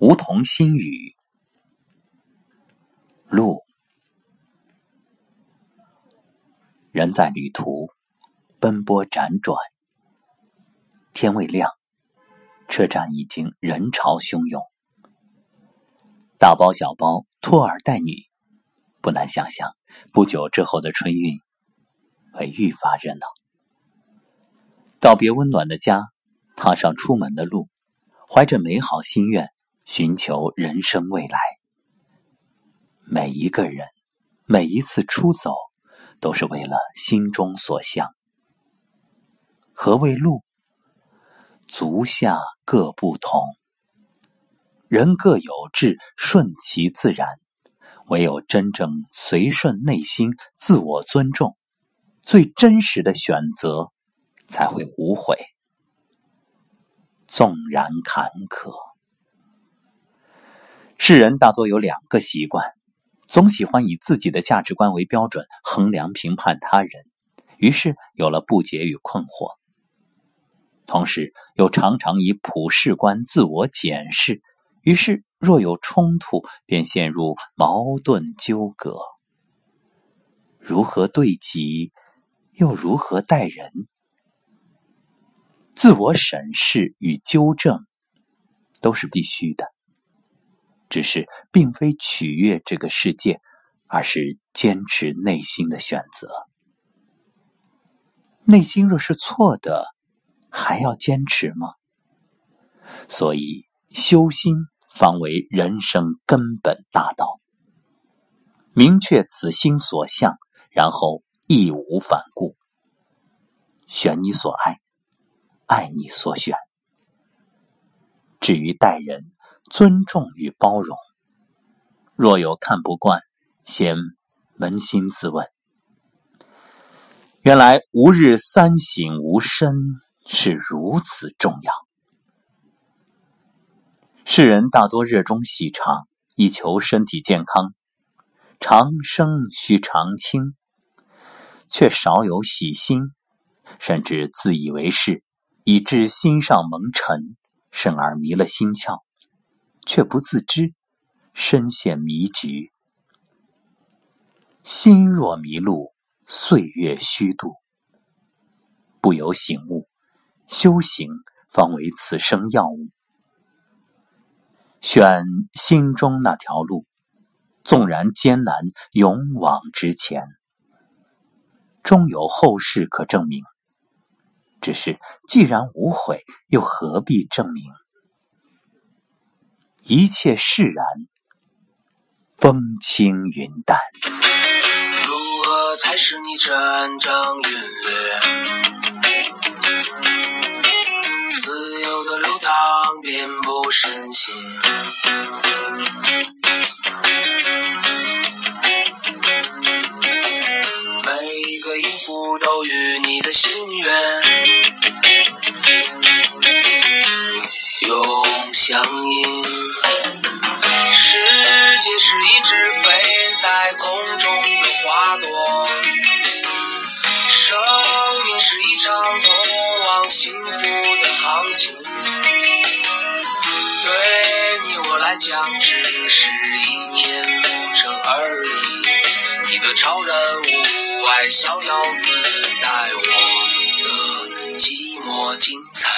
梧桐新雨，路。人在旅途，奔波辗转，天未亮，车站已经人潮汹涌，大包小包，拖儿带女，不难想象，不久之后的春运会愈发热闹。道别温暖的家，踏上出门的路，怀着美好心愿。寻求人生未来，每一个人，每一次出走，都是为了心中所向。何谓路？足下各不同，人各有志，顺其自然。唯有真正随顺内心，自我尊重，最真实的选择，才会无悔。纵然坎坷。世人大多有两个习惯，总喜欢以自己的价值观为标准衡量评判他人，于是有了不解与困惑；同时又常常以普世观自我检视，于是若有冲突，便陷入矛盾纠葛。如何对己，又如何待人？自我审视与纠正，都是必须的。只是，并非取悦这个世界，而是坚持内心的选择。内心若是错的，还要坚持吗？所以，修心方为人生根本大道。明确此心所向，然后义无反顾，选你所爱，爱你所选。至于待人，尊重与包容，若有看不惯，先扪心自问：原来吾日三省吾身是如此重要。世人大多热衷喜长，以求身体健康，长生须长青，却少有喜心，甚至自以为是，以致心上蒙尘，甚而迷了心窍。却不自知，深陷迷局。心若迷路，岁月虚度。不由醒悟，修行方为此生要务。选心中那条路，纵然艰难，勇往直前，终有后事可证明。只是既然无悔，又何必证明？一切释然，风轻云淡。如何才使你真正晕略？自由的流淌，遍布身心。每一个音符都与你的心愿永相依。只飞在空中的花朵，生命是一场通往幸福的航行。对你我来讲，只是一天路程而已。你的超人物外逍遥自在，我的寂寞精彩。